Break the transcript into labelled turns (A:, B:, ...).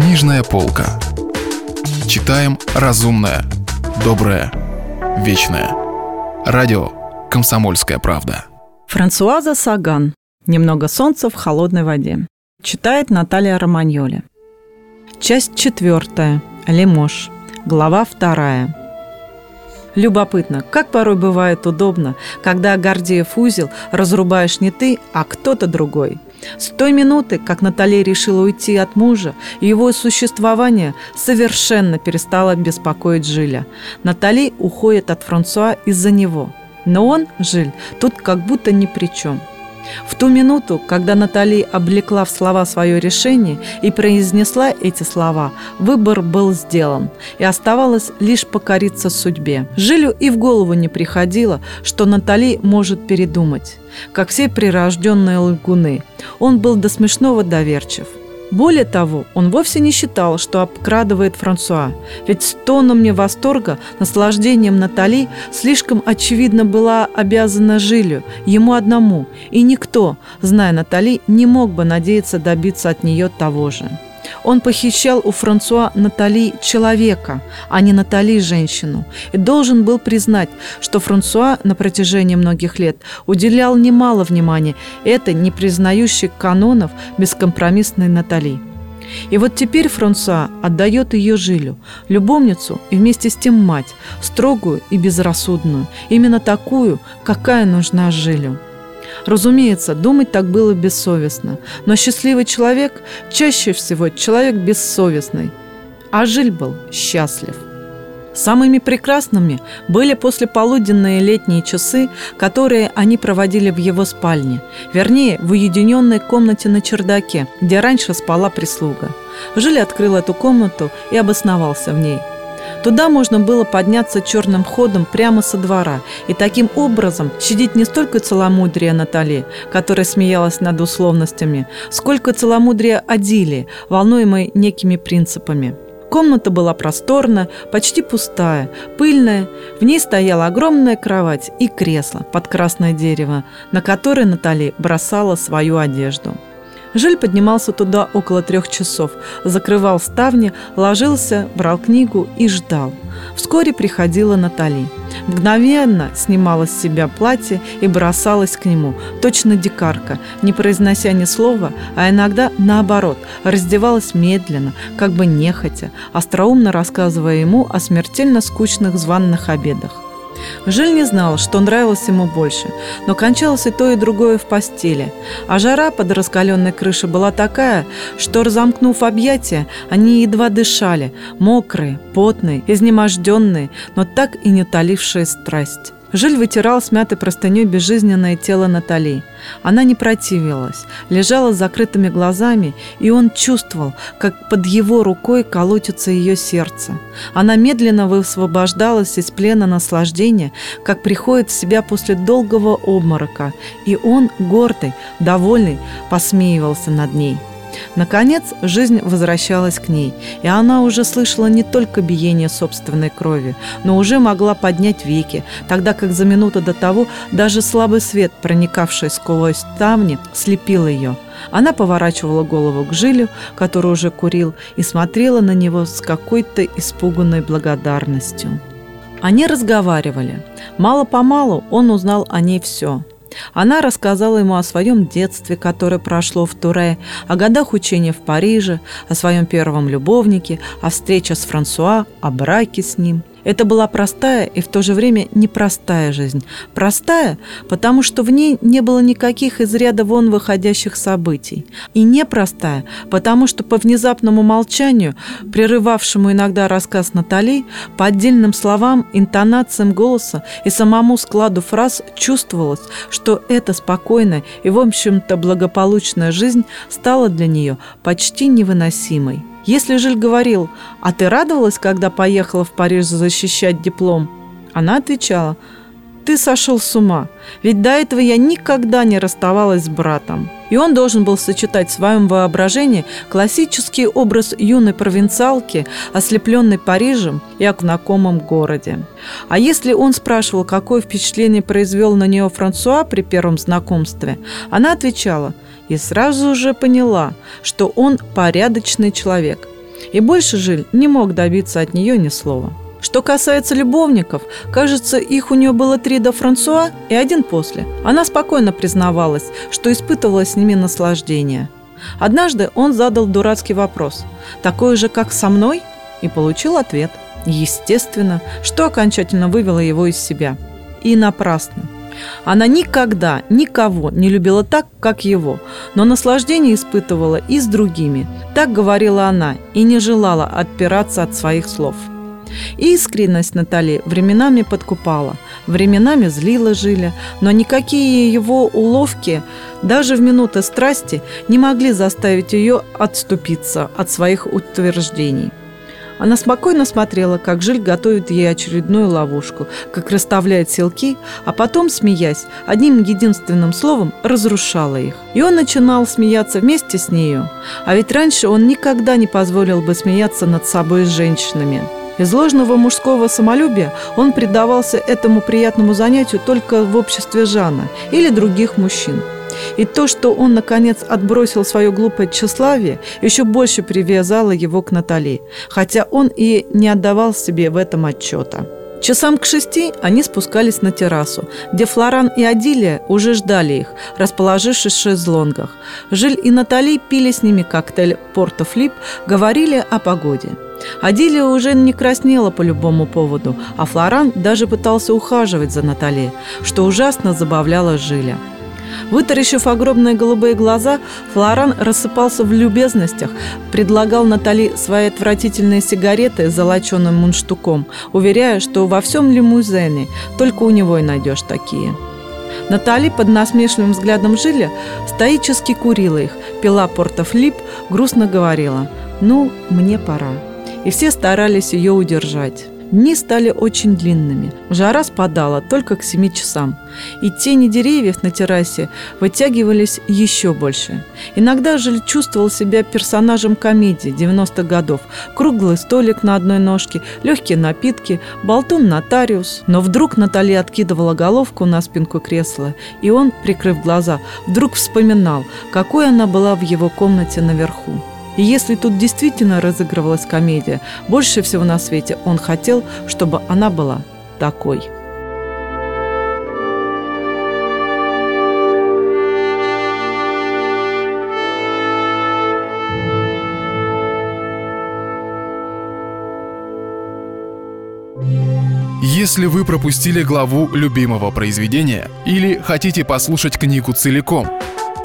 A: Книжная полка. Читаем разумное, доброе, вечное. Радио «Комсомольская правда».
B: Франсуаза Саган. «Немного солнца в холодной воде». Читает Наталья Романьоли. Часть четвертая. Лемош. Глава вторая. Любопытно, как порой бывает удобно, когда Гордеев узел разрубаешь не ты, а кто-то другой. С той минуты, как Наталья решила уйти от мужа, его существование совершенно перестало беспокоить Жиля. Натали уходит от Франсуа из-за него. Но он, Жиль, тут как будто ни при чем – в ту минуту, когда Натали облекла в слова свое решение и произнесла эти слова, выбор был сделан, и оставалось лишь покориться судьбе. Жилю и в голову не приходило, что Натали может передумать. Как все прирожденные лгуны, он был до смешного доверчив. Более того, он вовсе не считал, что обкрадывает Франсуа, ведь с тоном мне восторга, наслаждением Натали слишком очевидно была обязана Жилю, ему одному, и никто, зная Натали, не мог бы надеяться добиться от нее того же. Он похищал у Франсуа Натали человека, а не Натали женщину, и должен был признать, что Франсуа на протяжении многих лет уделял немало внимания этой, не признающей канонов, бескомпромиссной Натали. И вот теперь Франсуа отдает ее Жилю, любовницу и вместе с тем мать, строгую и безрассудную, именно такую, какая нужна Жилю. Разумеется, думать так было бессовестно, но счастливый человек чаще всего человек бессовестный, а Жиль был счастлив. Самыми прекрасными были послеполуденные летние часы, которые они проводили в его спальне, вернее, в уединенной комнате на чердаке, где раньше спала прислуга. Жиль открыл эту комнату и обосновался в ней – Туда можно было подняться черным ходом прямо со двора и таким образом щадить не столько целомудрие Натали, которая смеялась над условностями, сколько целомудрие Адили, волнуемой некими принципами. Комната была просторная, почти пустая, пыльная. В ней стояла огромная кровать и кресло под красное дерево, на которое Натали бросала свою одежду. Жиль поднимался туда около трех часов, закрывал ставни, ложился, брал книгу и ждал. Вскоре приходила Натали. Мгновенно снимала с себя платье и бросалась к нему, точно дикарка, не произнося ни слова, а иногда наоборот, раздевалась медленно, как бы нехотя, остроумно рассказывая ему о смертельно скучных званных обедах. Жиль не знал, что нравилось ему больше, но кончалось и то, и другое в постели. А жара под раскаленной крышей была такая, что, разомкнув объятия, они едва дышали, мокрые, потные, изнеможденные, но так и не утолившие страсть. Жиль вытирал смятой простыней безжизненное тело Натали. Она не противилась, лежала с закрытыми глазами, и он чувствовал, как под его рукой колотится ее сердце. Она медленно высвобождалась из плена наслаждения, как приходит в себя после долгого обморока, и он, гордый, довольный, посмеивался над ней. Наконец, жизнь возвращалась к ней, и она уже слышала не только биение собственной крови, но уже могла поднять веки, тогда как за минуту до того даже слабый свет, проникавший сквозь ставни, слепил ее. Она поворачивала голову к Жилю, который уже курил, и смотрела на него с какой-то испуганной благодарностью. Они разговаривали. Мало-помалу он узнал о ней все – она рассказала ему о своем детстве, которое прошло в Туре, о годах учения в Париже, о своем первом любовнике, о встрече с Франсуа, о браке с ним. Это была простая и в то же время непростая жизнь. Простая, потому что в ней не было никаких из ряда вон выходящих событий. И непростая, потому что по внезапному молчанию, прерывавшему иногда рассказ Натали, по отдельным словам, интонациям голоса и самому складу фраз чувствовалось, что эта спокойная и, в общем-то, благополучная жизнь стала для нее почти невыносимой. Если Жиль говорил, а ты радовалась, когда поехала в Париж защищать диплом? Она отвечала, ты сошел с ума, ведь до этого я никогда не расставалась с братом. И он должен был сочетать в своем воображении классический образ юной провинциалки, ослепленной Парижем и знакомом городе. А если он спрашивал, какое впечатление произвел на нее Франсуа при первом знакомстве, она отвечала – и сразу же поняла, что он порядочный человек. И больше Жиль не мог добиться от нее ни слова. Что касается любовников, кажется, их у нее было три до Франсуа и один после. Она спокойно признавалась, что испытывала с ними наслаждение. Однажды он задал дурацкий вопрос, такой же, как со мной, и получил ответ. Естественно, что окончательно вывело его из себя. И напрасно. Она никогда никого не любила так, как его, но наслаждение испытывала и с другими. Так говорила она и не желала отпираться от своих слов. Искренность Натали временами подкупала, временами злила Жиля, но никакие его уловки даже в минуты страсти не могли заставить ее отступиться от своих утверждений. Она спокойно смотрела, как Жиль готовит ей очередную ловушку, как расставляет селки, а потом, смеясь, одним единственным словом разрушала их. И он начинал смеяться вместе с нею. А ведь раньше он никогда не позволил бы смеяться над собой с женщинами. Из ложного мужского самолюбия он предавался этому приятному занятию только в обществе Жана или других мужчин. И то, что он, наконец, отбросил свое глупое тщеславие, еще больше привязало его к Натали, хотя он и не отдавал себе в этом отчета. Часам к шести они спускались на террасу, где Флоран и Адилия уже ждали их, расположившись в шезлонгах. Жиль и Натали пили с ними коктейль «Порто Флип», говорили о погоде. Адилия уже не краснела по любому поводу, а Флоран даже пытался ухаживать за Натали, что ужасно забавляло Жиля. Вытаращив огромные голубые глаза, Флоран рассыпался в любезностях, предлагал Натали свои отвратительные сигареты с золоченым мундштуком, уверяя, что во всем лимузене только у него и найдешь такие. Натали под насмешливым взглядом Жиля стоически курила их, пила портофлип, грустно говорила «Ну, мне пора». И все старались ее удержать. Дни стали очень длинными. Жара спадала только к 7 часам. И тени деревьев на террасе вытягивались еще больше. Иногда Жиль чувствовал себя персонажем комедии 90-х годов. Круглый столик на одной ножке, легкие напитки, болтун-нотариус. Но вдруг Натали откидывала головку на спинку кресла, и он, прикрыв глаза, вдруг вспоминал, какой она была в его комнате наверху. И если тут действительно разыгрывалась комедия, больше всего на свете он хотел, чтобы она была такой.
A: Если вы пропустили главу любимого произведения или хотите послушать книгу целиком,